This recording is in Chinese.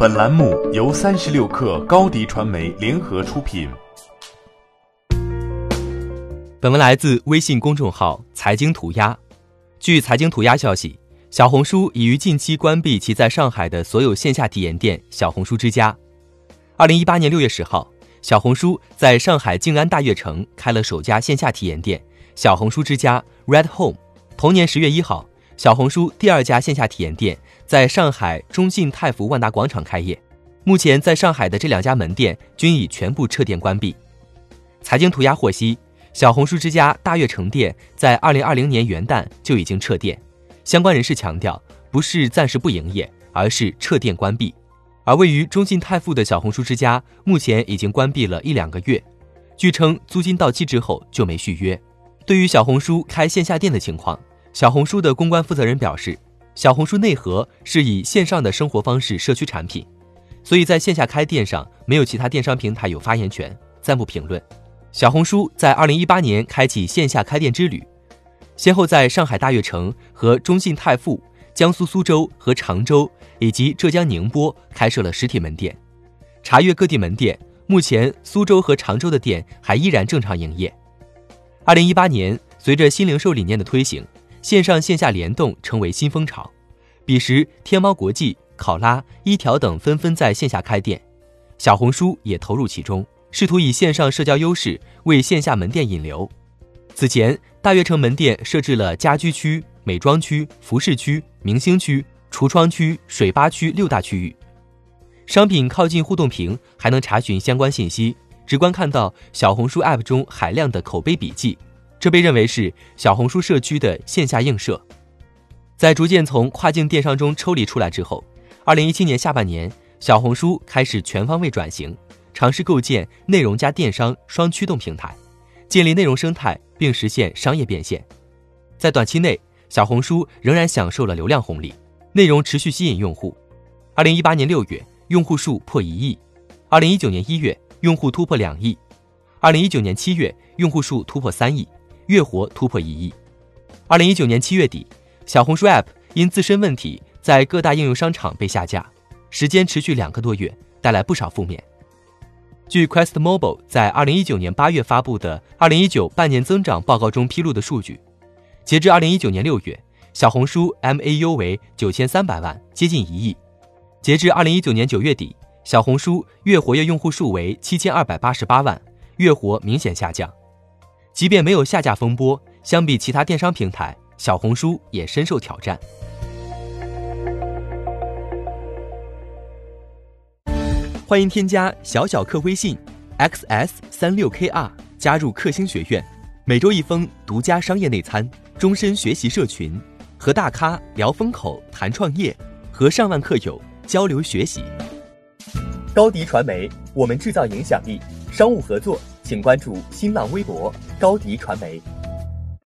本栏目由三十六氪高低传媒联合出品。本文来自微信公众号“财经涂鸦”。据财经涂鸦消息，小红书已于近期关闭其在上海的所有线下体验店“小红书之家”。二零一八年六月十号，小红书在上海静安大悦城开了首家线下体验店“小红书之家 Red Home”。同年十月一号，小红书第二家线下体验店在上海中信泰福万达广场开业。目前，在上海的这两家门店均已全部撤店关闭。财经涂鸦获悉。小红书之家大悦城店在二零二零年元旦就已经撤店，相关人士强调，不是暂时不营业，而是撤店关闭。而位于中信泰富的小红书之家目前已经关闭了一两个月，据称租金到期之后就没续约。对于小红书开线下店的情况，小红书的公关负责人表示，小红书内核是以线上的生活方式社区产品，所以在线下开店上没有其他电商平台有发言权，暂不评论。小红书在二零一八年开启线下开店之旅，先后在上海大悦城和中信泰富、江苏苏州和常州以及浙江宁波开设了实体门店。查阅各地门店，目前苏州和常州的店还依然正常营业。二零一八年，随着新零售理念的推行，线上线下联动成为新风潮。彼时，天猫国际、考拉、一条等纷纷在线下开店，小红书也投入其中。试图以线上社交优势为线下门店引流。此前，大悦城门店设置了家居区、美妆区、服饰区、明星区、橱窗区、水吧区六大区域。商品靠近互动屏，还能查询相关信息，直观看到小红书 App 中海量的口碑笔记。这被认为是小红书社区的线下映射。在逐渐从跨境电商中抽离出来之后，二零一七年下半年，小红书开始全方位转型。尝试构建内容加电商双驱动平台，建立内容生态，并实现商业变现。在短期内，小红书仍然享受了流量红利，内容持续吸引用户。二零一八年六月，用户数破一亿；二零一九年一月，用户突破两亿；二零一九年七月，用户数突破三亿，月活突破一亿。二零一九年七月底，小红书 App 因自身问题在各大应用商场被下架，时间持续两个多月，带来不少负面。据 Quest Mobile 在二零一九年八月发布的二零一九半年增长报告中披露的数据，截至二零一九年六月，小红书 MAU 为九千三百万，接近一亿；截至二零一九年九月底，小红书月活跃用户数为七千二百八十八万，月活明显下降。即便没有下架风波，相比其他电商平台，小红书也深受挑战。欢迎添加小小客微信，xs 三六 kr，加入克星学院，每周一封独家商业内参，终身学习社群，和大咖聊风口、谈创业，和上万客友交流学习。高迪传媒，我们制造影响力。商务合作，请关注新浪微博高迪传媒。